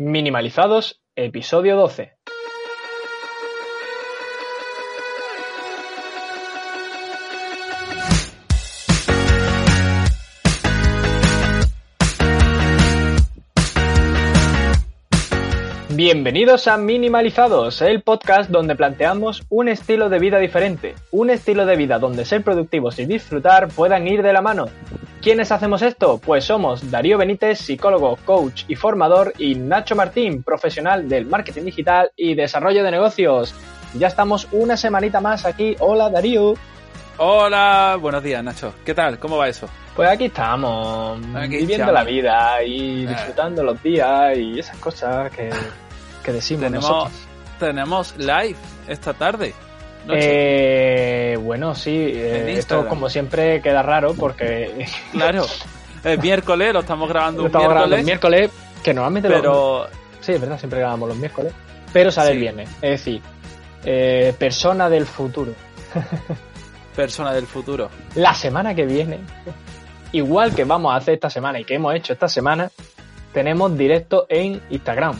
Minimalizados, episodio 12. Bienvenidos a Minimalizados, el podcast donde planteamos un estilo de vida diferente, un estilo de vida donde ser productivos y disfrutar puedan ir de la mano. ¿Quiénes hacemos esto? Pues somos Darío Benítez, psicólogo, coach y formador, y Nacho Martín, profesional del marketing digital y desarrollo de negocios. Ya estamos una semanita más aquí. Hola Darío. Hola, buenos días Nacho. ¿Qué tal? ¿Cómo va eso? Pues aquí estamos, viviendo la vida y disfrutando los días y esas cosas que, que decimos tenemos, nosotros. Tenemos live esta tarde. Eh, bueno, sí, eh, esto como siempre queda raro porque... Claro, el miércoles, lo estamos grabando lo estamos miércoles. grabando el miércoles, que normalmente pero... Lo... Sí, es verdad, siempre grabamos los miércoles, pero sale Sí. el viernes. Es decir, eh, persona del futuro. Persona del futuro. La semana que viene, igual que vamos a hacer esta semana y que hemos hecho esta semana, tenemos directo en Instagram.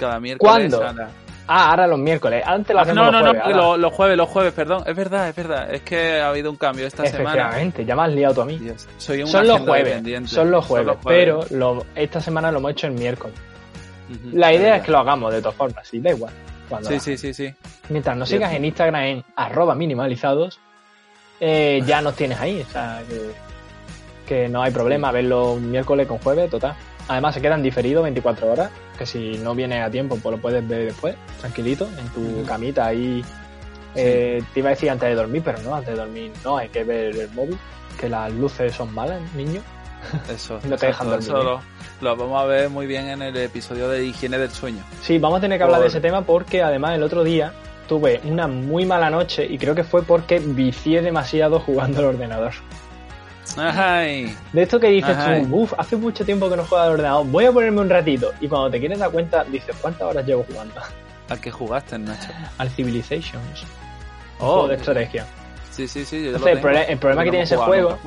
Cada miércoles. ¿Cuándo? Ah, ahora los miércoles. Antes lo Ah, hacemos no, los no, jueves, no, ahora- lo- los jueves, los jueves, perdón. Es verdad, es verdad. Es que ha habido un cambio esta semana. Efectivamente, ya me has liado tú a mí. Dios, soy un Son los jueves, dependiente. son los jueves, pero lo- esta semana lo hemos hecho el miércoles. La idea es que lo hagamos de todas formas, sí, da igual. Sí, sí, sí, sí. Mientras nos Cierto. sigas en Instagram en arroba minimalizados, eh, ya nos tienes ahí. O sea, que, que no hay problema verlo un miércoles con jueves, total. Además, se quedan diferidos 24 horas, que si no vienes a tiempo, pues lo puedes ver después, tranquilito, en tu camita ahí. Eh, Te iba a decir antes de dormir, pero no, antes de dormir no, hay que ver el móvil, que las luces son malas, niño. Eso. No te dejan dormir, eso lo, lo vamos a ver muy bien en el episodio de higiene del sueño. Sí, vamos a tener que hablar de ese tema porque además el otro día tuve una muy mala noche y creo que fue porque vicié demasiado jugando al ordenador. Ay, De esto que dices tú, uff, hace mucho tiempo que no juego al ordenador, voy a ponerme un ratito. Y cuando te quieres dar cuenta, dices, ¿cuántas horas llevo jugando? ¿a qué jugaste, Nacho? Al Civilizations. Oh, juego de estrategia. Sí, sí, sí. yo lo Entonces, el, problema que tiene ese juego,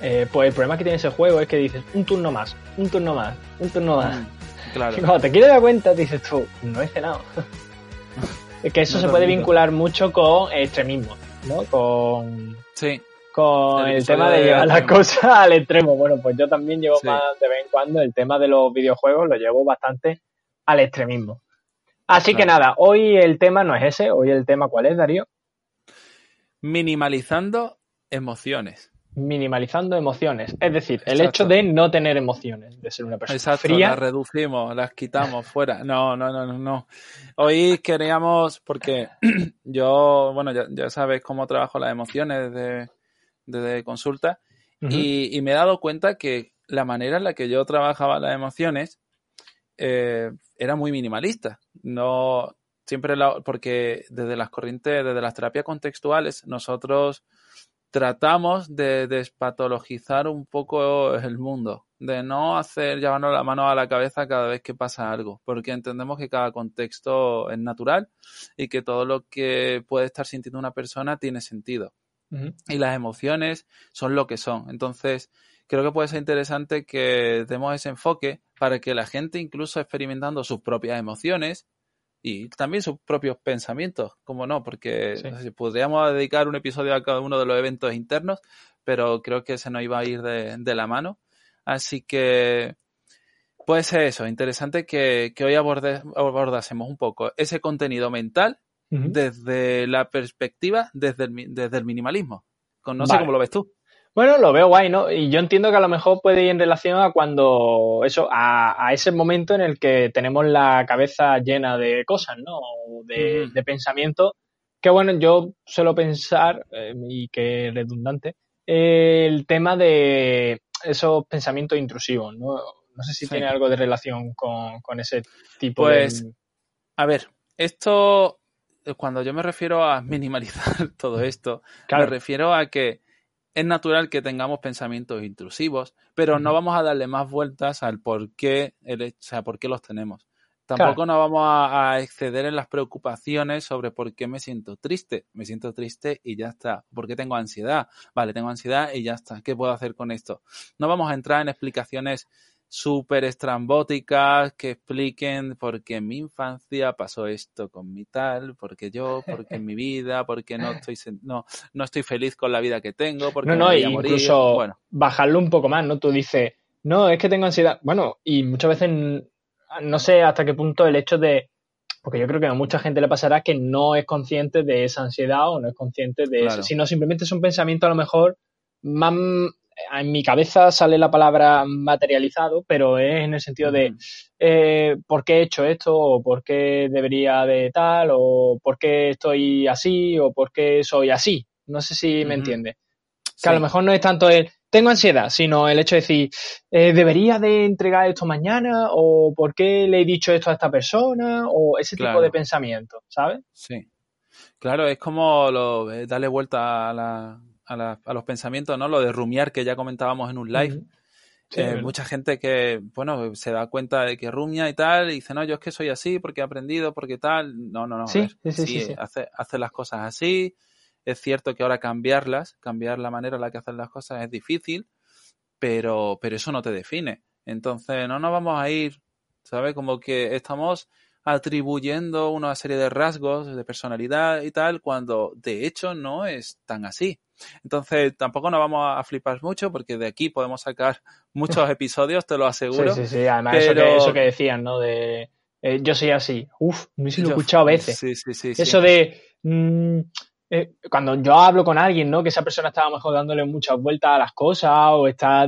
eh, pues el problema que tiene ese juego es que dices, un turno más, un turno más, un turno más. Mm, Claro. Y cuando te quieres dar cuenta, dices tú, no he cenado. es que eso No se puede vincular mucho con extremismo, ¿no? Con, Sí, con El tema de de llevar las cosas al extremo. Bueno, pues yo también llevo Sí. más de vez en cuando el tema de los videojuegos, lo llevo bastante al extremismo. Así que nada, hoy el tema no es ese, hoy el tema cuál es, Darío? minimalizando emociones. Minimalizando emociones. Es decir, el Exacto. hecho de no tener emociones, de ser una persona Exacto, fría. las reducimos, las quitamos fuera. No, no, no, no, no. Hoy queríamos, porque yo, bueno, ya, ya sabes cómo trabajo las emociones desde, desde consulta. Y, y me he dado cuenta que la manera en la que yo trabajaba las emociones eh, era muy minimalista. No, siempre la- porque desde las corrientes, desde las terapias contextuales, nosotros tratamos de despatologizar un poco el mundo, de no hacer llevarnos la mano a la cabeza cada vez que pasa algo, porque entendemos que cada contexto es natural y que todo lo que puede estar sintiendo una persona tiene sentido Y las emociones son lo que son. Entonces, creo que puede ser interesante que demos ese enfoque para que la gente, incluso experimentando sus propias emociones y también sus propios pensamientos, como no, porque Sí. no sé, podríamos dedicar un episodio a cada uno de los eventos internos, pero creo que se nos iba a ir de, de la mano. Así que puede ser eso, interesante que, que hoy aborde- abordásemos un poco ese contenido mental Desde la perspectiva, desde el, mi- desde el minimalismo. No sé Vale. cómo lo ves tú. Bueno, lo veo guay, ¿no? Y yo entiendo que a lo mejor puede ir en relación a cuando, eso, a, a ese momento en el que tenemos la cabeza llena de cosas, ¿no? De, de pensamientos. Que bueno, yo suelo pensar, eh, y que redundante, eh, el tema de esos pensamientos intrusivos, ¿no? No sé si Sí. tiene algo de relación con, con ese tipo Pues, de... A ver, esto, cuando yo me refiero a minimalizar todo esto, Claro. me refiero a que es natural que tengamos pensamientos intrusivos, pero no vamos a darle más vueltas al por qué, el, o sea, por qué los tenemos. Tampoco nos vamos a, a exceder en las preocupaciones sobre por qué me siento triste. Me siento triste y ya está. ¿Por qué tengo ansiedad? Vale, tengo ansiedad y ya está. ¿Qué puedo hacer con esto? No vamos a entrar en explicaciones súper estrambóticas que expliquen por qué en mi infancia pasó esto con mi tal, porque yo, porque en mi vida, porque no estoy no, no estoy feliz con la vida que tengo, porque no, no, me voy a morir. incluso bueno. bajarlo un poco más, ¿no? Tú dices, no, es que tengo ansiedad. Bueno, y muchas veces no sé hasta qué punto el hecho de porque yo creo que a mucha gente le pasará que no es consciente de esa ansiedad o no es consciente de eso, sino simplemente es un pensamiento a lo mejor más en mi cabeza sale la palabra materializado, pero es en el sentido de eh, por qué he hecho esto, o por qué debería de tal, o por qué estoy así, o por qué soy así. No sé si me entiende. Que a lo mejor no es tanto el tengo ansiedad, sino el hecho de decir, eh, ¿debería de entregar esto mañana? ¿O por qué le he dicho esto a esta persona? O ese tipo de pensamiento, ¿sabes? Sí. Claro, es como lo, eh, darle vuelta a la, a, los pensamientos, ¿no? Lo de rumiar que ya comentábamos en un live. Eh, mucha gente que, bueno, se da cuenta de que rumia y tal, y dice, no, yo es que soy así porque he aprendido, porque tal. No, no, no. Sí, sí, sí, hace, hace, las cosas así. Es cierto que ahora cambiarlas, cambiar la manera en la que hacen las cosas es difícil, pero, pero eso no te define. Entonces, no nos vamos a ir, ¿sabes? Como que estamos atribuyendo una serie de rasgos de personalidad y tal, cuando de hecho no es tan así. Entonces, tampoco nos vamos a flipar mucho porque de aquí podemos sacar muchos episodios, te lo aseguro. Sí, sí, sí. Además, eso, que, decían, ¿no? De eh, yo soy así. Uf, me he escuchado a veces. Sí, sí, sí. Eso de. Mm, eh, cuando yo hablo con alguien, ¿no? Que esa persona está a lo mejor dándole muchas vueltas a las cosas o está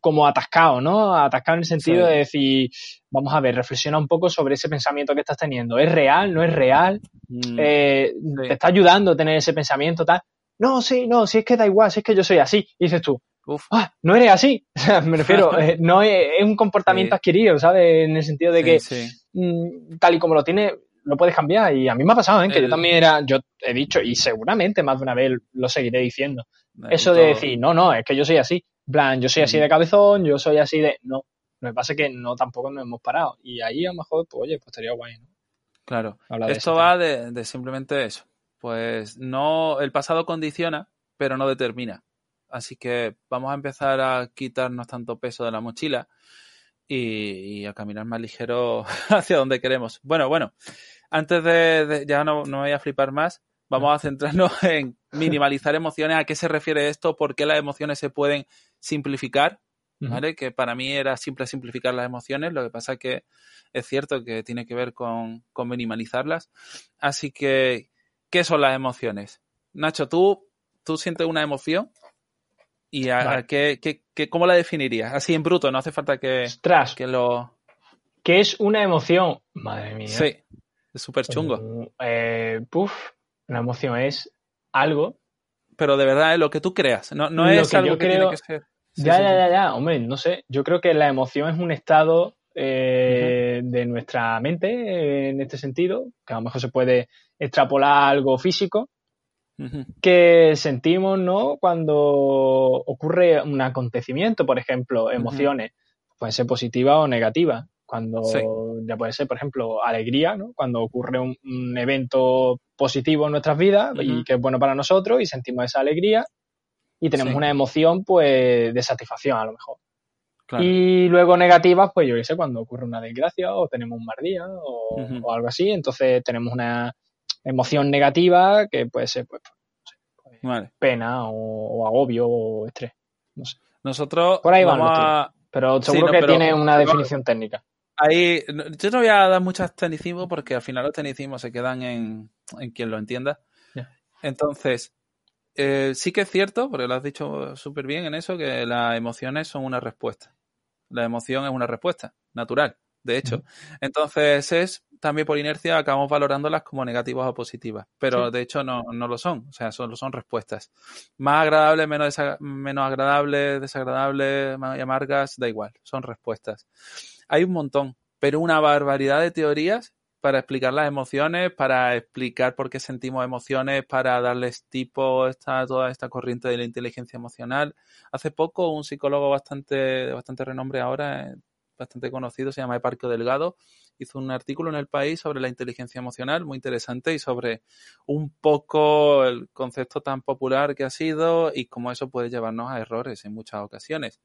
como atascado, ¿no? Atascado en el sentido de decir, vamos a ver, reflexiona un poco sobre ese pensamiento que estás teniendo. ¿Es real? ¿No es real? Mm, eh, ¿Te está ayudando a tener ese pensamiento tal? no, sí, no, si es que da igual, si es que yo soy así. Y dices tú, ah, no eres así. me refiero, eh, no es, un comportamiento adquirido, ¿sabes? En el sentido de que mm, tal y como lo tiene, lo puedes cambiar. Y a mí me ha pasado, ¿eh? Que yo también era, yo he dicho, y seguramente más de una vez lo seguiré diciendo. Eso de decir, no, no, es que yo soy así. Plan, yo soy así de cabezón, yo soy así de. No, lo que pasa es que no tampoco nos hemos parado. Y ahí a lo mejor, pues oye, pues estaría guay, ¿no? Claro. Esto va de, simplemente eso pues no, el pasado condiciona, pero no determina. Así que vamos a empezar a quitarnos tanto peso de la mochila y, a caminar más ligero hacia donde queremos. Bueno, bueno, antes de, ya no, no voy a flipar más, vamos a centrarnos en minimalizar emociones. ¿A qué se refiere esto? ¿Por qué las emociones se pueden simplificar? ¿Vale? Que para mí era simple simplificar las emociones, lo que pasa que es cierto que tiene que ver con, con minimalizarlas. Así que ¿Qué son las emociones? Nacho, ¿tú, tú sientes una emoción? ¿Y a, qué, cómo la definirías? Así en bruto, no hace falta que, que lo... ¿Qué es una emoción? Madre mía. Sí, es súper chungo. Mm, eh, una emoción es algo. Pero de verdad es lo que tú creas, no, no es algo que tiene que ser. ya, ya, ya, ya, hombre, no sé. Yo creo que la emoción es un estado eh, de nuestra mente en este sentido, que a lo mejor se puede extrapolar algo físico, que sentimos, ¿no? Cuando ocurre un acontecimiento, por ejemplo, emociones, pueden ser positivas o negativas. Cuando ya puede ser, por ejemplo, alegría, ¿no? Cuando ocurre un, evento positivo en nuestras vidas y que es bueno para nosotros y sentimos esa alegría y tenemos una emoción, pues, de satisfacción a lo mejor. Y luego negativas, pues yo qué sé, cuando ocurre una desgracia o tenemos un mal día o algo así, entonces tenemos una emoción negativa que puede ser pues, pues pena o, agobio o estrés. No sé. Nosotros por ahí vamos a... Pero seguro que tiene una definición técnica. Ahí, yo no voy a dar muchos tecnicismos porque al final los tecnicismos se quedan en, quien lo entienda. Entonces, eh, sí que es cierto, porque lo has dicho súper bien en eso, que las emociones son una respuesta. La emoción es una respuesta natural de hecho. Entonces es también por inercia acabamos valorándolas como negativas o positivas, pero de hecho no, no, lo son, o sea, solo son respuestas. Más agradables, menos, menos agradables, desagradables y amargas, da igual, son respuestas. Hay un montón, pero una barbaridad de teorías para explicar las emociones, para explicar por qué sentimos emociones, para darles tipo a toda esta corriente de la inteligencia emocional. Hace poco un psicólogo bastante, de bastante renombre ahora, bastante conocido, se llama Eparquio Delgado, hizo un artículo en el país sobre la inteligencia emocional, muy interesante, y sobre un poco el concepto tan popular que ha sido y cómo eso puede llevarnos a errores en muchas ocasiones.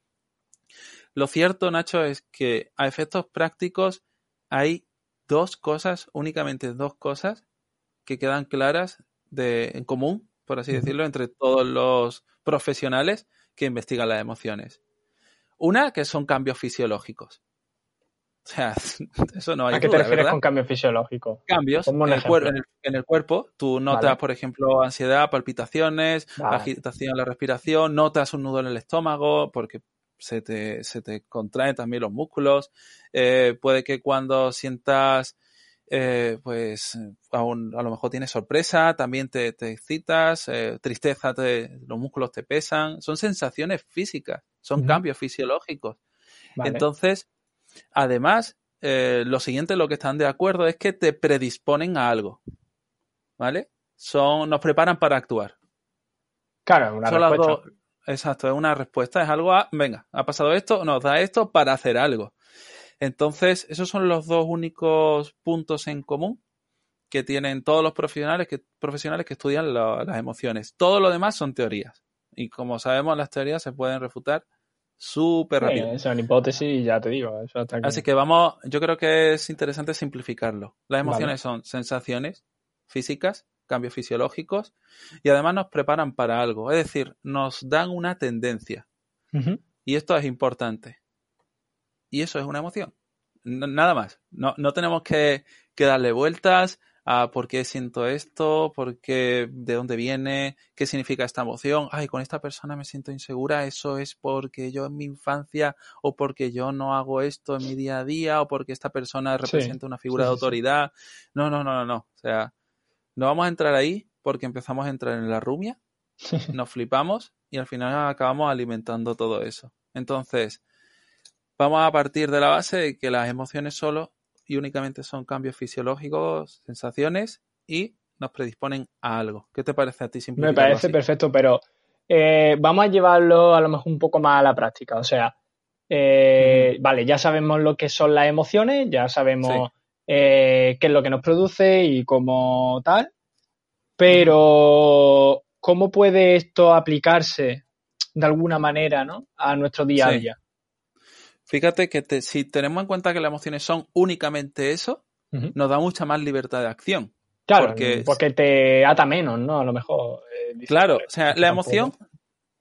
Lo cierto, Nacho, es que a efectos prácticos hay dos cosas, únicamente dos cosas, que quedan claras de, en común, por así decirlo, entre todos los profesionales que investigan las emociones. Una, que son cambios fisiológicos. O sea, eso no hay ¿A qué duda, te refieres ¿verdad? con cambio fisiológico? Cambios en el, ejemplo. cuer- en el- en el cuerpo. Tú notas, Vale. por ejemplo, ansiedad, palpitaciones, Vale. agitación en la respiración, notas un nudo en el estómago porque se te, se te contraen también los músculos. Eh, puede que cuando sientas, eh, pues, a, un- a lo mejor tienes sorpresa, también te, te excitas, eh, tristeza, te- los músculos te pesan. Son sensaciones físicas, son cambios fisiológicos. Vale. Entonces, además, eh, lo siguiente, lo que están de acuerdo es que te predisponen a algo. ¿Vale? Son, nos preparan para actuar. claro, una Son las respuesta. dos- exacto, es una respuesta, es algo a, venga, ha pasado esto, nos da esto para hacer algo. Entonces, esos son los dos únicos puntos en común que tienen todos los profesionales que, profesionales que estudian la- las emociones. Todo lo demás son teorías. Y como sabemos, las teorías se pueden refutar súper rápido. son hipótesis y ya te digo, eso Así que vamos, yo creo que es interesante simplificarlo. Las Vale. emociones son sensaciones físicas, cambios fisiológicos y además nos preparan para algo, es decir, nos dan una tendencia. Y esto es importante. Y eso es una emoción. Nada más. No, no tenemos que, que darle vueltas a por qué siento esto, por qué, de dónde viene, qué significa esta emoción. Ay, con esta persona me siento insegura. Eso es porque yo en mi infancia o porque yo no hago esto en mi día a día o porque esta persona representa una figura sí, de sí. autoridad. No, no, no, no, no. O sea, no vamos a entrar ahí porque empezamos a entrar en la rumia nos flipamos y al final acabamos alimentando todo eso. Entonces, vamos a partir de la base de que las emociones solo y únicamente son cambios fisiológicos, sensaciones y nos predisponen a algo. ¿Qué te parece a ti Me parece así? perfecto, pero eh, vamos a llevarlo a lo mejor un poco más a la práctica. O sea, eh, vale, ya sabemos lo que son las emociones, ya sabemos eh, qué es lo que nos produce y cómo tal, pero ¿cómo puede esto aplicarse de alguna manera ¿no? a nuestro día a día? Fíjate que te- si tenemos en cuenta que las emociones son únicamente eso, nos da mucha más libertad de acción. Claro, Porque- porque, te ata menos, ¿no? A lo mejor. eh, Claro, "Hombre, o sea, la tampoco". emoción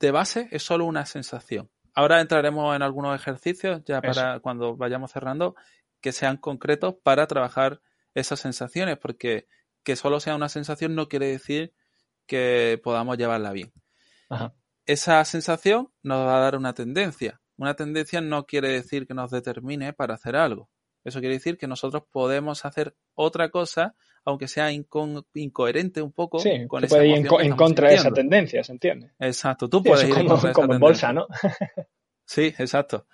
de base es solo una sensación. Ahora entraremos en algunos ejercicios, ya para cuando vayamos cerrando, que sean concretos para trabajar esas sensaciones, porque que solo sea una sensación no quiere decir que podamos llevarla bien. Ajá. Esa sensación nos va a dar una tendencia. Una tendencia no quiere decir que nos determine para hacer algo. Eso quiere decir que nosotros podemos hacer otra cosa, aunque sea inco- incoherente un poco Sí, con esa puede ir en, co- contra de esa tendencia, ¿se entiende? Exacto, tú Sí, puedes ir es en como, contra de esa como en bolsa, ¿no? Sí, exacto.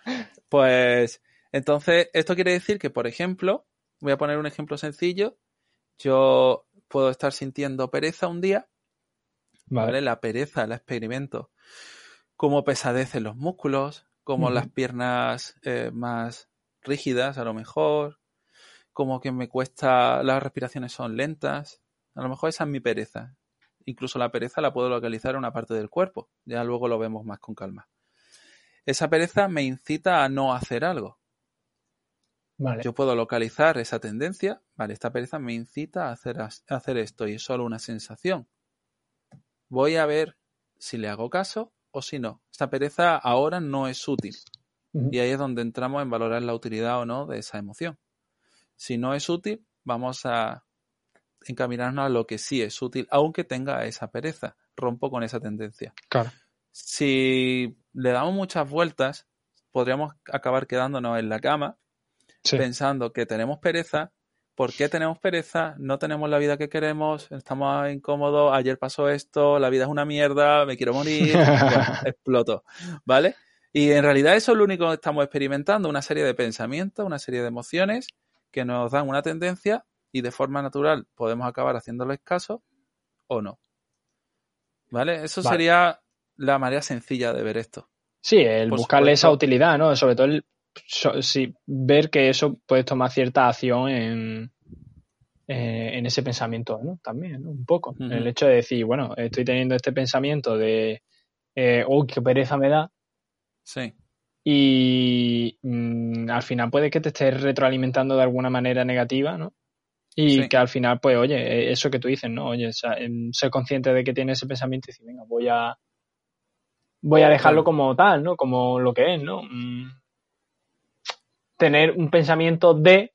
Pues entonces, esto quiere decir que, por ejemplo, voy a poner un ejemplo sencillo. Yo puedo estar sintiendo pereza un día, ¿vale? La pereza la experimento como pesadez en los músculos, como las piernas eh, más rígidas, a lo mejor, como que me cuesta, las respiraciones son lentas. A lo mejor esa es mi pereza. Incluso la pereza la puedo localizar en una parte del cuerpo. Ya luego lo vemos más con calma. Esa pereza me incita a no hacer algo. Vale. Yo puedo localizar esa tendencia. Vale, esta pereza me incita a hacer, a hacer esto y es solo una sensación. Voy a ver si le hago caso o si no. Esta pereza ahora no es útil. Y ahí es donde entramos en valorar la utilidad o no de esa emoción. Si no es útil, vamos a encaminarnos a lo que sí es útil, aunque tenga esa pereza. Rompo con esa tendencia. Claro. Si le damos muchas vueltas, podríamos acabar quedándonos en la cama Sí. pensando que tenemos pereza. ¿Por qué tenemos pereza? No tenemos la vida que queremos, estamos incómodos, ayer pasó esto, la vida es una mierda, me quiero morir, bueno, exploto, ¿vale? Y en realidad eso es lo único que estamos experimentando, una serie de pensamientos, una serie de emociones que nos dan una tendencia y de forma natural podemos acabar haciéndoles caso o no. ¿Vale? Eso Vale. sería la manera sencilla de ver esto. Sí, el Por buscarle esa utilidad, ¿no? Sobre todo el, so- sí, ver que eso puede tomar cierta acción en, eh, en ese pensamiento, ¿no? También, ¿no? Un poco. El hecho de decir, bueno, estoy teniendo este pensamiento de, eh, uy, qué pereza me da, Sí. y mm, al final puede que te estés retroalimentando de alguna manera negativa, ¿no? Y Sí. que al final, pues, oye, eh, eso que tú dices, ¿no? Oye, o sea, ser consciente de que tienes ese pensamiento y decir, venga, voy a voy a dejarlo como tal, ¿no? Como lo que es, ¿no? Mm, tener un pensamiento de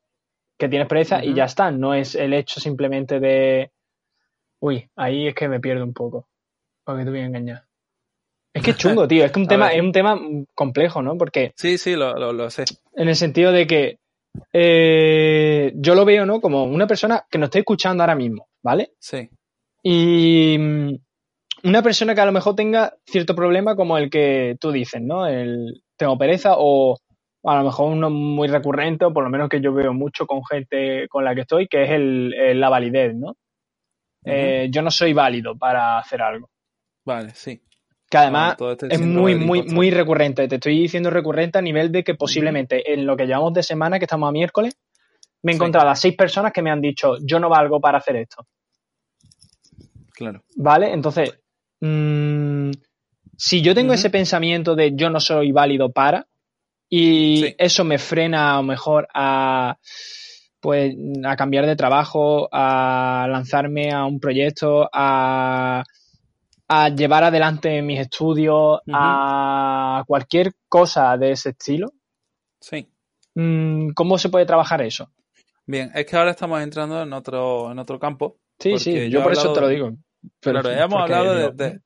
que tienes pereza y ya está, no es el hecho simplemente de uy, ahí es que me pierdo un poco. Porque te voy a engañar. Es que es chungo, tío, es que un tema, ver. es un tema complejo, ¿no? Porque Sí, sí, lo, lo, lo sé. en el sentido de que eh, yo lo veo, ¿no? Como una persona que nos está escuchando ahora mismo, ¿vale? Sí. Y mm, una persona que a lo mejor tenga cierto problema como el que tú dices, ¿no? El tengo pereza o a lo mejor uno muy recurrente o por lo menos que yo veo mucho con gente con la que estoy, que es el, el- la validez, ¿no? Eh, yo no soy válido para hacer algo. Vale, sí. Que además este es muy, muy, muy recurrente. Te estoy diciendo recurrente a nivel de que posiblemente en lo que llevamos de semana, que estamos a miércoles, me he Sí. encontrado a seis personas que me han dicho, yo no valgo para hacer esto. Claro. ¿Vale? Entonces, mm, si yo tengo ese pensamiento de yo no soy válido para, y Sí. eso me frena a lo mejor a pues a cambiar de trabajo, a lanzarme a un proyecto, a, a llevar adelante mis estudios, a cualquier cosa de ese estilo, Sí. mm, ¿cómo se puede trabajar eso? Bien, es que ahora estamos entrando en otro, en otro campo. Sí, sí, yo por eso te lo digo. Pero Claro, hemos hablado de,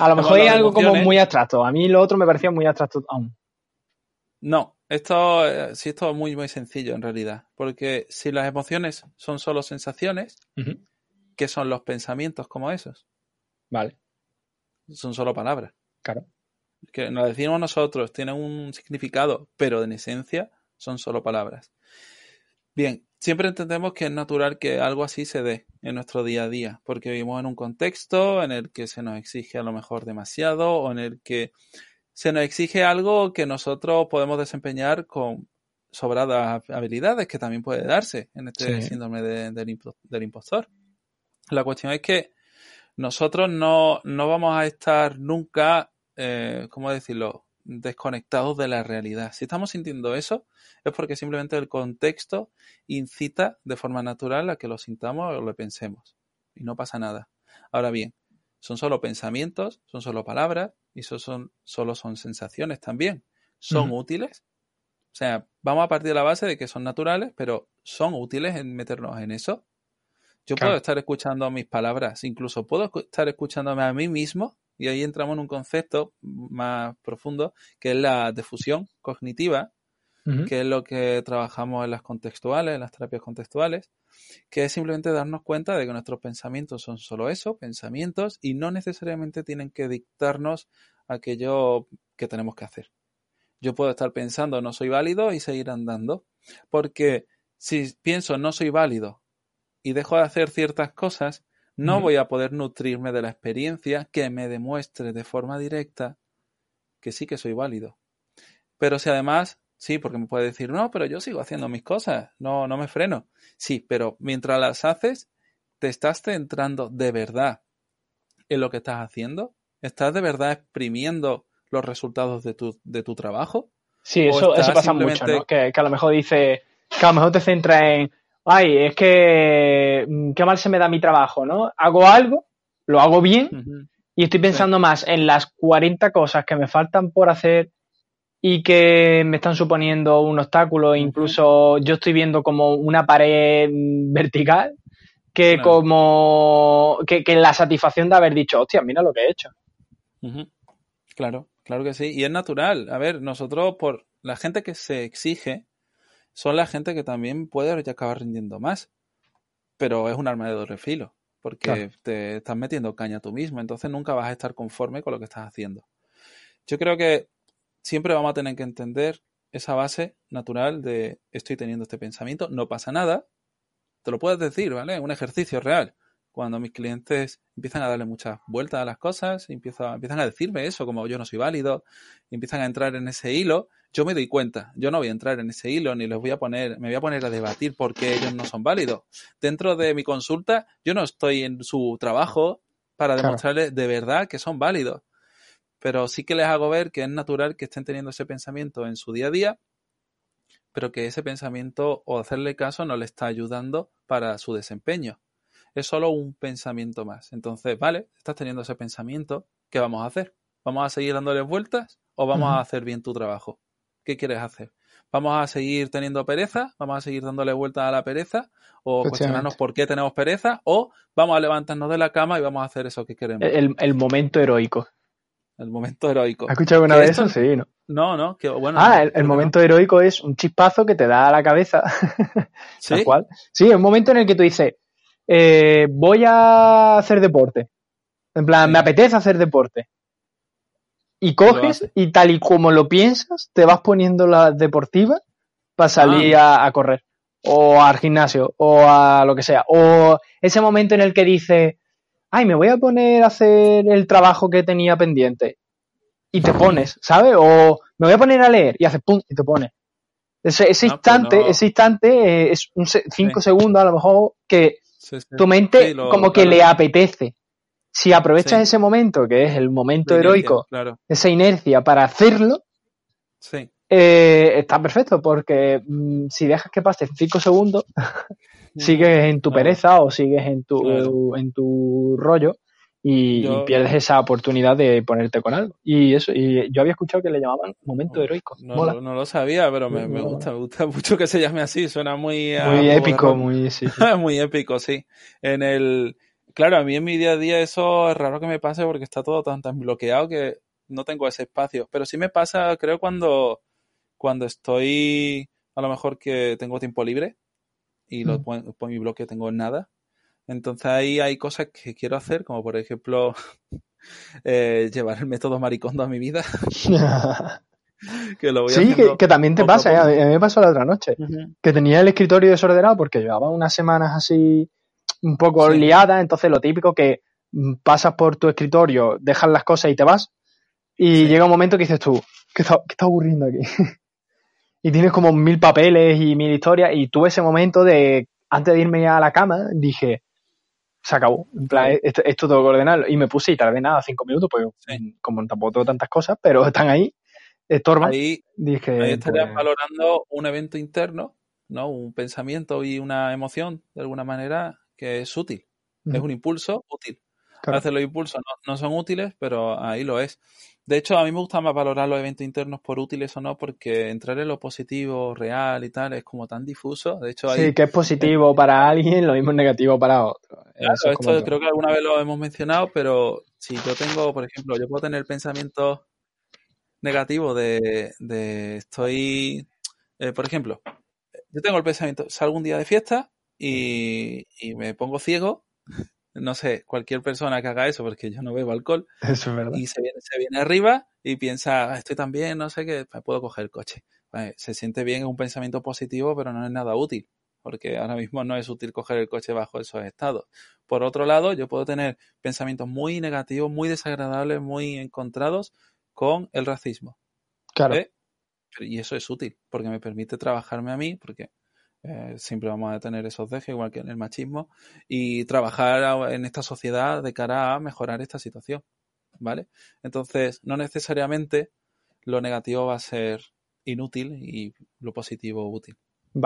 A lo mejor es algo como muy abstracto. A mí lo otro me parecía muy abstracto aún. No, esto eh, sí esto es muy muy sencillo en realidad, porque si las emociones son solo sensaciones. ¿qué son los pensamientos como esos? Vale, Son solo palabras. claro. Que nos decimos nosotros, tienen un significado, pero en esencia son solo palabras. Bien, siempre entendemos que es natural que algo así se dé en nuestro día a día, porque vivimos en un contexto en el que se nos exige a lo mejor demasiado o en el que se nos exige algo que nosotros podemos desempeñar con sobradas habilidades, que también puede darse en este Sí. síndrome de- del impostor. La cuestión es que nosotros no, no vamos a estar nunca, eh, ¿cómo decirlo?, desconectados de la realidad. Si estamos sintiendo eso, es porque simplemente el contexto incita de forma natural a que lo sintamos o lo pensemos. Y no pasa nada. Ahora bien, son solo pensamientos, son solo palabras y eso son, solo son sensaciones también. ¿Son útiles? O sea, vamos a partir de la base de que son naturales, pero ¿son útiles en meternos en eso? Yo Claro. puedo estar escuchando mis palabras, incluso puedo estar escuchándome a mí mismo, y ahí entramos en un concepto más profundo, que es la difusión cognitiva, Que es lo que trabajamos en las contextuales, en las terapias contextuales, que es simplemente darnos cuenta de que nuestros pensamientos son solo eso, pensamientos, y no necesariamente tienen que dictarnos aquello que tenemos que hacer. Yo puedo estar pensando no soy válido y seguir andando, porque si pienso no soy válido y dejo de hacer ciertas cosas, no voy a poder nutrirme de la experiencia que me demuestre de forma directa que sí que soy válido. Pero si además, sí, porque me puede decir, no, pero yo sigo haciendo mis cosas, no, no me freno. Sí, pero mientras las haces, ¿te estás centrando de verdad en lo que estás haciendo? ¿Estás de verdad exprimiendo los resultados de tu, de tu trabajo? Sí, eso, eso pasa mucho, ¿no? Que, que a lo mejor dice, que a lo mejor te centras en, ay, es que mm, qué mal se me da mi trabajo, ¿no? Hago algo, lo hago bien y estoy pensando más en las 40 cosas que me faltan por hacer y que me están suponiendo un obstáculo, incluso yo estoy viendo como una pared vertical, que Claro. como que, que la satisfacción de haber dicho, hostia, mira lo que he hecho. Claro, claro que sí. Y es natural. A ver, nosotros, por la gente que se exige, son la gente que también puede acabar rindiendo más. Pero es un arma de doble filo. Porque Claro. te estás metiendo caña tú mismo. Entonces nunca vas a estar conforme con lo que estás haciendo. Yo creo que siempre vamos a tener que entender esa base natural de estoy teniendo este pensamiento, no pasa nada. Te lo puedes decir, ¿vale? Un ejercicio real cuando mis clientes empiezan a darle muchas vueltas a las cosas, empiezan, empiezan a decirme eso, como yo no soy válido, empiezan a entrar en ese hilo, yo me doy cuenta, yo no voy a entrar en ese hilo, ni les voy a poner, me voy a poner a debatir por qué ellos no son válidos. Dentro de mi consulta, yo no estoy en su trabajo para Claro. demostrarles de verdad que son válidos. Pero sí que les hago ver que es natural que estén teniendo ese pensamiento en su día a día, pero que ese pensamiento o hacerle caso no le está ayudando para su desempeño. Es solo un pensamiento más. Entonces, vale, estás teniendo ese pensamiento, ¿qué vamos a hacer? ¿Vamos a seguir dándole vueltas o vamos a hacer bien tu trabajo? ¿Qué quieres hacer? ¿Vamos a seguir teniendo pereza? ¿Vamos a seguir dándole vueltas a la pereza? ¿O cuestionarnos por qué tenemos pereza? ¿O vamos a levantarnos de la cama y vamos a hacer eso que queremos? El, momento heroico. El momento heroico. ¿Has escuchado alguna vez eso? Sí, ¿no? No, no, que bueno. Ah, el, momento heroico es un chispazo que te da a la cabeza. ¿Sí? cual. Sí, un momento en el que tú dices, eh, voy a hacer deporte. En plan, me apetece hacer deporte. Y coges y tal y como lo piensas, te vas poniendo la deportiva para salir ah. a, correr. O al gimnasio, o a lo que sea. O ese momento en el que dices, ay, me voy a poner a hacer el trabajo que tenía pendiente. Y te pones, ¿sabes? O me voy a poner a leer y haces pum y te pones. Ese, ah, pues instante, ese instante eh, es un cinco segundos a lo mejor que tu mente como que le apetece. Si aprovechas ese momento, que es el momento heroico, esa inercia para hacerlo, eh, está perfecto, porque mm, si dejas que pase cinco segundos, sigues en tu pereza o sigues en tu, en tu rollo y, pierdes esa oportunidad de ponerte con algo. Y eso, y yo había escuchado que le llamaban momento heroico. No, lo sabía, pero me, gusta, me gusta mucho que se llame así, suena muy... Muy épico, muy... Sí, muy épico, sí. En el claro, a mí en mi día a día eso es raro que me pase porque está todo tan, tan bloqueado que no tengo ese espacio. Pero sí me pasa, creo, cuando, cuando estoy, a lo mejor que tengo tiempo libre y lo pongo en mi bloque tengo nada. Entonces ahí hay cosas que quiero hacer, como por ejemplo eh, llevar el método maricondo a mi vida. que lo voy sí, que, también te pasa, ¿eh? a mí me pasó la otra noche, que tenía el escritorio desordenado porque llevaba unas semanas así un poco liada, entonces lo típico que mm, pasas por tu escritorio, dejas las cosas y te vas, y llega un momento que dices tú, ¿qué está, qué está ocurriendo aquí? y tienes como mil papeles y mil historias, y tuve ese momento de, antes de irme a la cama, dije, se acabó, en plan, esto, esto tengo que ordenarlo, y me puse y tardé nada, cinco minutos, pues como tampoco tengo tantas cosas, pero están ahí, estorban. Ahí, dije, ahí estarías pues valorando un evento interno, ¿no? Un pensamiento y una emoción, de alguna manera, que es útil. Es un impulso útil. A veces los impulsos no, son útiles, pero ahí lo es. De hecho, a mí me gusta más valorar los eventos internos por útiles o no, porque entrar en lo positivo, real y tal, es como tan difuso. De hecho, sí, que es positivo para alguien, lo mismo es negativo para otro. esto creo que alguna vez lo hemos mencionado, pero si yo tengo, por ejemplo, yo puedo tener pensamiento negativo de, de estoy, eh, por ejemplo, yo tengo el pensamiento, salgo un día de fiesta y, me pongo ciego, no sé, cualquier persona que haga eso, porque yo no bebo alcohol, y se viene, se viene arriba y piensa, ah, estoy tan bien, no sé qué, puedo coger el coche. se siente bien, es un pensamiento positivo, pero no es nada útil, porque ahora mismo no es útil coger el coche bajo esos estados. Por otro lado, yo puedo tener pensamientos muy negativos, muy desagradables, muy encontrados con el racismo. Claro. Y eso es útil, porque me permite trabajarme a mí, porque eh, siempre vamos a tener esos dejes, igual que en el machismo, y trabajar en esta sociedad de cara a mejorar esta situación, ¿vale? Entonces, no necesariamente lo negativo va a ser inútil y lo positivo útil.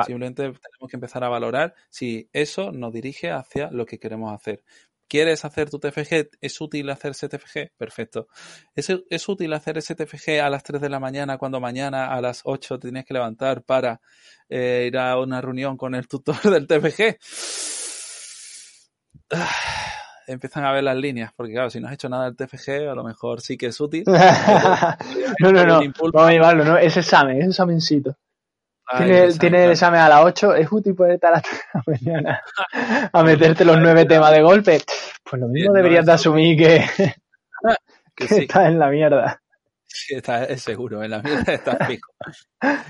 Simplemente tenemos que empezar a valorar si eso nos dirige hacia lo que queremos hacer. ¿Quieres hacer tu TFG? ¿Es útil hacer ese TFG? Perfecto. ¿Es, ¿Es, útil hacer ese TFG a las 3 de la mañana cuando mañana a las 8 tienes que levantar para eh, ir a una reunión con el tutor del TFG? empiezan a ver las líneas, porque claro, si no has hecho nada del TFG, a lo mejor sí que es útil. no, no, no, vamos a llevarlo, ¿no? Ese examen, ese examencito tiene, el examen a las 8, es útil poder estar hasta la mañana a meterte los nueve temas de golpe. Pues lo mismo deberías de asumir que, que, estás en la mierda. Sí, es seguro, en la mierda estás fijo.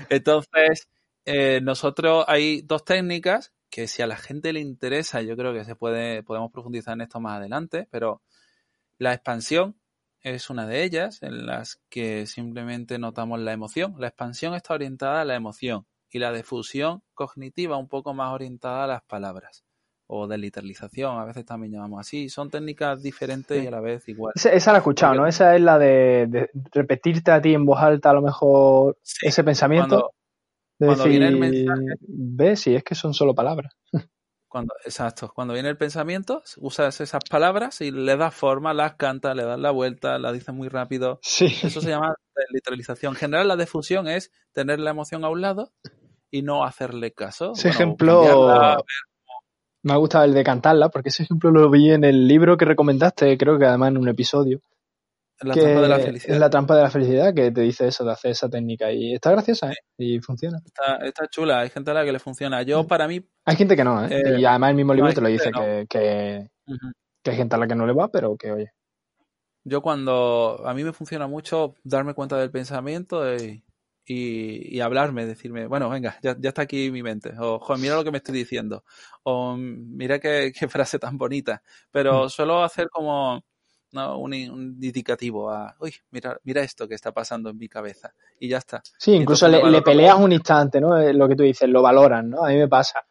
Entonces, eh, nosotros hay dos técnicas que si a la gente le interesa, yo creo que se puede, podemos profundizar en esto más adelante, pero la expansión es una de ellas en las que simplemente notamos la emoción. La expansión está orientada a la emoción y la difusión cognitiva un poco más orientada a las palabras o de literalización, a veces también llamamos así. Son técnicas diferentes y a la vez igual. Esa, esa la he escuchado, ¿no? Esa es la de, de, repetirte a ti en voz alta a lo mejor sí, ese pensamiento. Cuando, de cuando decir, viene el mensaje. Ves, si es que son solo palabras. Cuando, exacto, cuando viene el pensamiento, usas esas palabras y le das forma, las cantas, le das la vuelta, las dices muy rápido. Sí. Eso se llama literalización. En general, la difusión es tener la emoción a un lado y no hacerle caso. Ese bueno, ejemplo me ha gustado el de cantarla, porque ese ejemplo lo vi en el libro que recomendaste, creo que además en un episodio. La trampa de la felicidad. Es la trampa de la felicidad que te dice eso, de hacer esa técnica. Y está graciosa, ¿eh? Y funciona. Está, está, chula, hay gente a la que le funciona. Yo, para mí. Hay gente que no, ¿eh? eh y además el mismo libro no, te lo dice, no. que, que, uh -huh. que, hay gente a la que no le va, pero que, oye. Yo, cuando. A mí me funciona mucho darme cuenta del pensamiento y, y, y hablarme, decirme, bueno, venga, ya, ya, está aquí mi mente. O, joder, mira lo que me estoy diciendo. O, mira qué, qué frase tan bonita. Pero -huh. suelo hacer como ¿no? Un, un, indicativo a, uy, mira, mira esto que está pasando en mi cabeza y ya está. Sí, incluso le, le, peleas un instante, ¿no? Lo que tú dices, lo valoran, ¿no? A mí me pasa.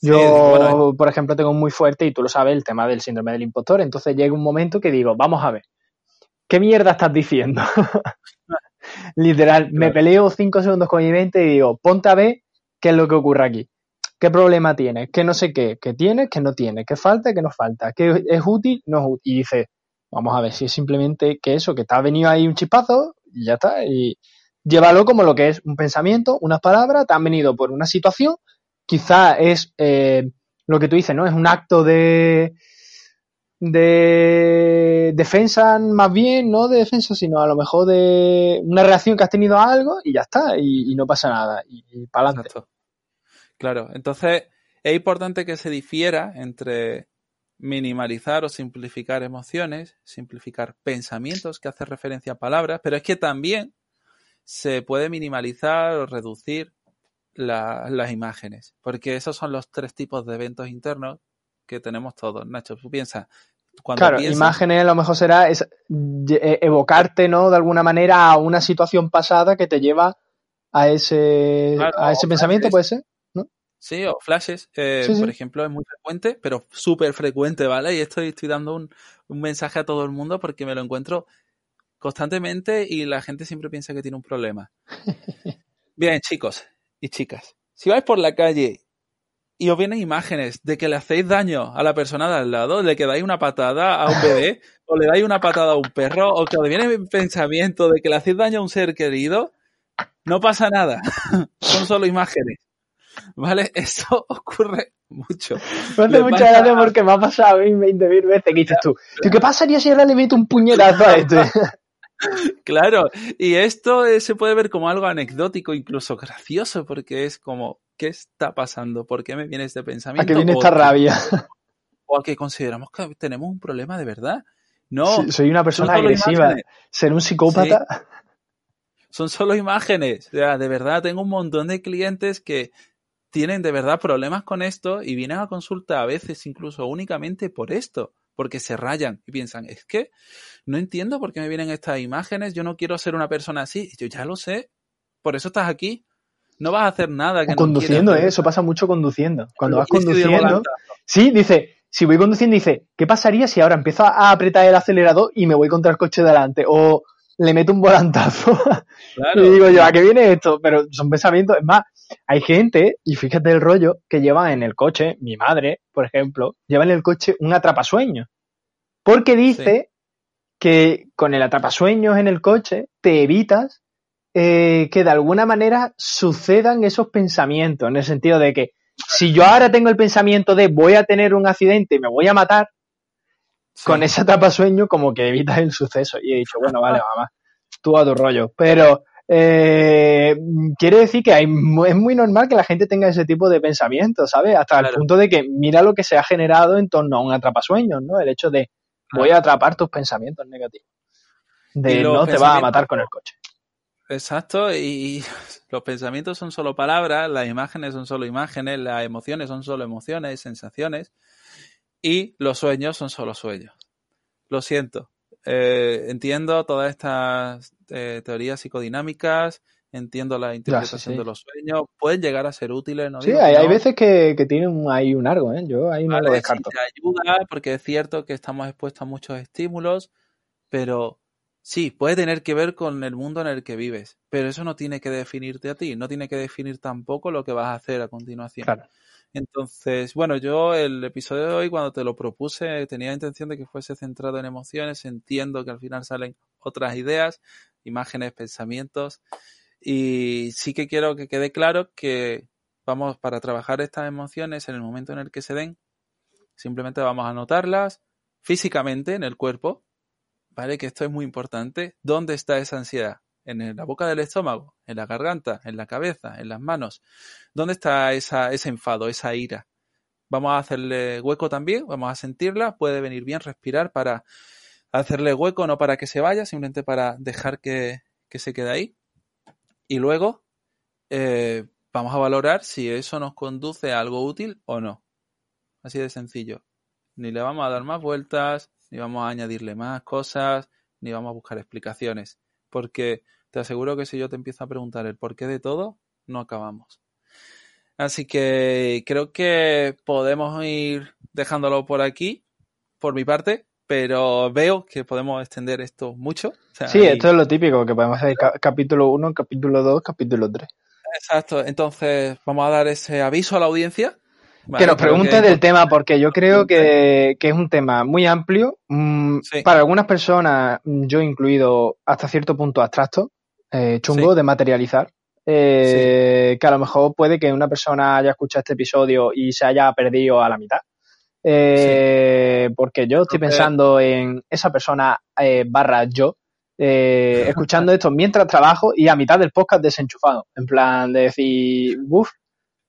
Yo, sí, bueno, por ejemplo, tengo muy fuerte, y tú lo sabes, el tema del síndrome del impostor. Entonces llega un momento que digo, vamos a ver, ¿qué mierda estás diciendo? Literal, claro. me peleo cinco segundos con mi mente y digo, ponte a ver qué es lo que ocurre aquí. ¿Qué problema tienes? ¿Qué no sé qué? ¿Qué tienes? ¿Qué no tienes? ¿Qué falta? ¿Qué no falta? ¿Qué es útil? No es útil. Y dices, Vamos a ver si es simplemente que eso, que te ha venido ahí un chispazo y ya está. Y llévalo como lo que es un pensamiento, unas palabras, te han venido por una situación, quizá es eh, lo que tú dices, ¿no? Es un acto de, de defensa más bien, no de defensa, sino a lo mejor de una reacción que has tenido a algo y ya está, y, no pasa nada, y, y para adelante. Claro, entonces es importante que se difiera entre minimalizar o simplificar emociones, simplificar pensamientos que hace referencia a palabras, pero es que también se puede minimalizar o reducir la, las imágenes, porque esos son los tres tipos de eventos internos que tenemos todos. Nacho, tú piensas. Cuando claro, piensas, imágenes a lo mejor será es, evocarte, ¿no? De alguna manera a una situación pasada que te lleva a ese, claro, a ese pensamiento, ¿puede ser? Sí, o flashes, eh, sí, sí. por ejemplo, es muy frecuente, pero súper frecuente, ¿vale? Y esto estoy dando un, un, mensaje a todo el mundo porque me lo encuentro constantemente y la gente siempre piensa que tiene un problema. Bien, chicos y chicas, si vais por la calle y os vienen imágenes de que le hacéis daño a la persona de al lado, le que dais una patada a un bebé, o le dais una patada a un perro, o que os viene el pensamiento de que le hacéis daño a un ser querido, no pasa nada. Son solo imágenes. ¿Vale? Eso ocurre mucho. Me hace mucha gracia porque me ha pasado a mí 20 mil veces que dices tú, ¿tú qué pasaría si ahora le meto un puñetazo a este? claro, y esto eh, se puede ver como algo anecdótico, incluso gracioso, porque es como, ¿qué está pasando? ¿Por qué me viene este pensamiento? ¿A qué viene esta o, rabia? O a que consideramos que tenemos un problema de verdad. No. Sí, soy una persona agresiva. Ser un psicópata. Sí. Son solo imágenes. O sea, de verdad, tengo un montón de clientes que tienen de verdad problemas con esto y vienen a consulta a veces incluso únicamente por esto, porque se rayan y piensan, es que no entiendo por qué me vienen estas imágenes, yo no quiero ser una persona así, y yo ya lo sé, por eso estás aquí, no vas a hacer nada. Que o conduciendo, ¿eh? eso pasa mucho conduciendo. Cuando vas conduciendo, sí, dice, si voy conduciendo, dice, ¿qué pasaría si ahora empiezo a apretar el acelerador y me voy contra el coche delante? O le meto un volantazo. Claro. y digo yo, ¿a qué viene esto? Pero son pensamientos, es más, hay gente, y fíjate el rollo, que lleva en el coche, mi madre, por ejemplo, lleva en el coche un atrapasueño. Porque dice sí. que con el atrapasueños en el coche te evitas eh, que de alguna manera sucedan esos pensamientos, en el sentido de que si yo ahora tengo el pensamiento de voy a tener un accidente y me voy a matar, sí. con ese atrapasueño como que evitas el suceso. Y he dicho, bueno, vale, mamá, tú a tu rollo. Pero eh, quiere decir que hay, es muy normal que la gente tenga ese tipo de pensamientos, ¿sabes? Hasta claro. el punto de que mira lo que se ha generado en torno a un atrapasueños, ¿no? El hecho de voy a atrapar tus pensamientos negativos. De no te vas a matar con el coche. Exacto, y los pensamientos son solo palabras, las imágenes son solo imágenes, las emociones son solo emociones, sensaciones, y los sueños son solo sueños. Lo siento, eh, entiendo todas estas eh, teorías psicodinámicas, entiendo la interpretación de los sueños, pueden llegar a ser útiles. No sí, hay, veces que, tienen ahí un algo, ¿eh? yo ahí no lo descarto. te ayuda porque es cierto que estamos expuestos a muchos estímulos, pero sí, puede tener que ver con el mundo en el que vives, pero eso no tiene que definirte a ti, no tiene que definir tampoco lo que vas a hacer a continuación. Claro. Entonces, bueno, yo el episodio de hoy, cuando te lo propuse, tenía la intención de que fuese centrado en emociones. Entiendo que al final salen otras ideas, imágenes, pensamientos. Y sí que quiero que quede claro que vamos, para trabajar estas emociones en el momento en el que se den, simplemente vamos a notarlas físicamente en el cuerpo, ¿vale? Que esto es muy importante. ¿Dónde está esa ansiedad? en la boca del estómago, en la garganta, en la cabeza, en las manos. ¿Dónde está esa, ese enfado, esa ira? Vamos a hacerle hueco también, vamos a sentirla, puede venir bien respirar para hacerle hueco, no para que se vaya, simplemente para dejar que, se quede ahí. Y luego eh, vamos a valorar si eso nos conduce a algo útil o no. Así de sencillo. Ni le vamos a dar más vueltas, ni vamos a añadirle más cosas, ni vamos a buscar explicaciones. Porque te aseguro que si yo te empiezo a preguntar el porqué de todo, no acabamos. Así que creo que podemos ir dejándolo por aquí, por mi parte, pero veo que podemos extender esto mucho. sí, esto es lo típico, que podemos hacer capítulo 1, capítulo 2, capítulo 3. Exacto, entonces vamos a dar ese aviso a la audiencia. Que nos pregunte del tema, porque yo creo que, es un tema muy amplio. Mm, para algunas personas, yo incluido hasta cierto punto abstracto, eh, chungo de materializar. Eh, que a lo mejor puede que una persona haya escuchado este episodio y se haya perdido a la mitad. Eh, porque yo estoy pensando en esa persona barra yo, escuchando esto mientras trabajo y a mitad del podcast desenchufado. En plan de decir, uff,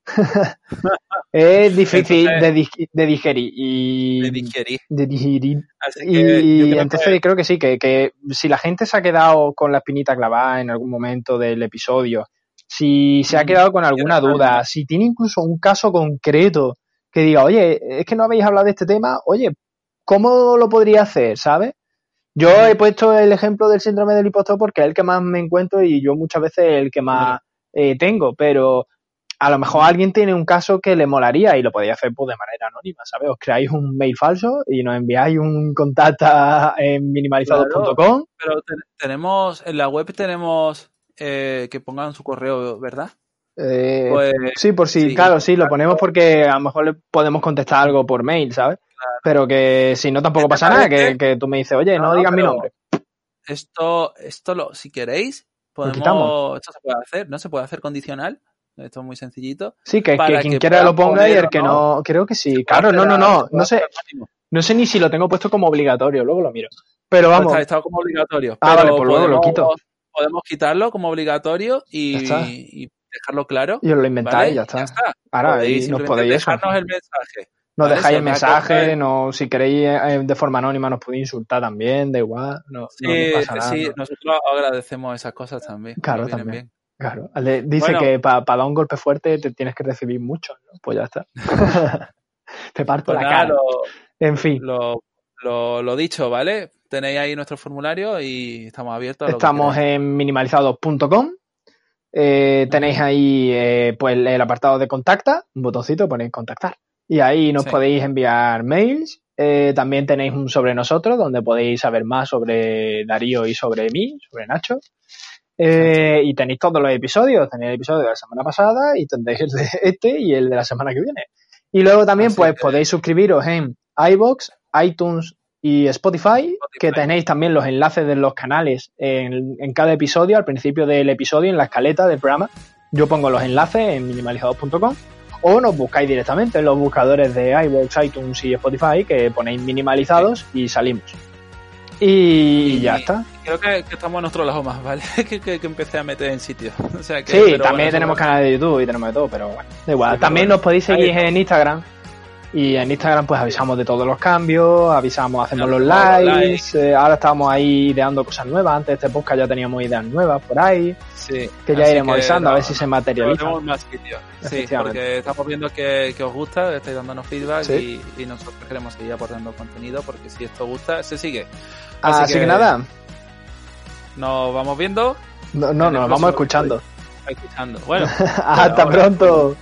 es difícil de, digerir. Y, de digerir. De digerir. y entonces creo que sí, que, si la gente se ha quedado con la espinita clavada en algún momento del episodio, si se ha mm, quedado con alguna duda, si tiene incluso un caso concreto que diga, oye, es que no habéis hablado de este tema, oye, ¿cómo lo podría hacer? ¿Sabes? Yo he puesto el ejemplo del síndrome del impostor porque es el que más me encuentro y yo muchas veces el que más eh, tengo, pero a lo mejor alguien tiene un caso que le molaría y lo podéis hacer pues, de manera anónima, ¿sabes? Os creáis un mail falso y nos enviáis un contacto en minimalizados.com. pero tenemos, en la web tenemos eh, que pongan su correo, ¿verdad? Eh, pues, sí, por si, claro, sí, lo ponemos porque a lo mejor le podemos contestar algo por mail, ¿sabes? Pero que si no tampoco pasa nada, que, tú me dices, oye, no, digas mi nombre. Esto, esto lo, si queréis, podemos, esto se puede hacer, ¿no? Se puede hacer condicional. Esto es muy sencillito. Sí, que, quien quiera lo ponga y el que no, creo que sí. Claro, no, no, no, no sé, no sé ni si lo tengo puesto como obligatorio, luego lo miro. Pero vamos. Está, está como obligatorio. Ah, vale, pues luego lo quito. Podemos quitarlo como obligatorio y, dejarlo claro. Y os lo inventáis, ya, está. Ahora, nos podéis dejarnos el mensaje. Nos dejáis el mensaje, no, si queréis eh, de forma anónima nos podéis insultar también, da igual, no, sí, pasa nada. Sí, nosotros agradecemos esas cosas también. Claro, también. Claro, dice que para dar un golpe fuerte te tienes que recibir mucho, ¿no? Pues ya está. te parto pues la cara. en fin. Lo, lo, dicho, ¿vale? Tenéis ahí nuestro formulario y estamos abiertos a lo Estamos en minimalizados.com. Eh, tenéis ahí eh, pues el apartado de contacta, un botoncito, ponéis contactar. Y ahí nos podéis enviar mails. Eh, también tenéis un sobre nosotros, donde podéis saber más sobre Darío y sobre mí, sobre Nacho. Eh, y tenéis todos los episodios, tenéis el episodio de la semana pasada y tendréis el de este y el de la semana que viene. Y luego también pues podéis suscribiros en iBox, iTunes y Spotify, que tenéis también los enlaces de los canales en, en, cada episodio, al principio del episodio, en la escaleta del programa. Yo pongo los enlaces en minimalizados.com o nos buscáis directamente en los buscadores de iBox, iTunes y Spotify, que ponéis minimalizados y salimos. Y, ya está. Creo que, estamos en otro lado más, ¿vale? que, que, empecé a meter en sitio. sí, también tenemos canal de YouTube y tenemos de todo, pero bueno, da igual. también nos podéis seguir en Instagram. Y en Instagram pues avisamos de todos los cambios, avisamos, hacemos los likes, eh, ahora estamos ahí ideando cosas nuevas, antes de este podcast ya teníamos ideas nuevas por ahí, sí, que ya iremos avisando a ver si se materializa. más Sí, porque estamos viendo que, os gusta, estáis dándonos feedback y, nosotros queremos seguir aportando contenido porque si esto gusta, se sigue. Así, que, nada. Nos vamos viendo. No, no, nos vamos escuchando. escuchando. Bueno, hasta pronto.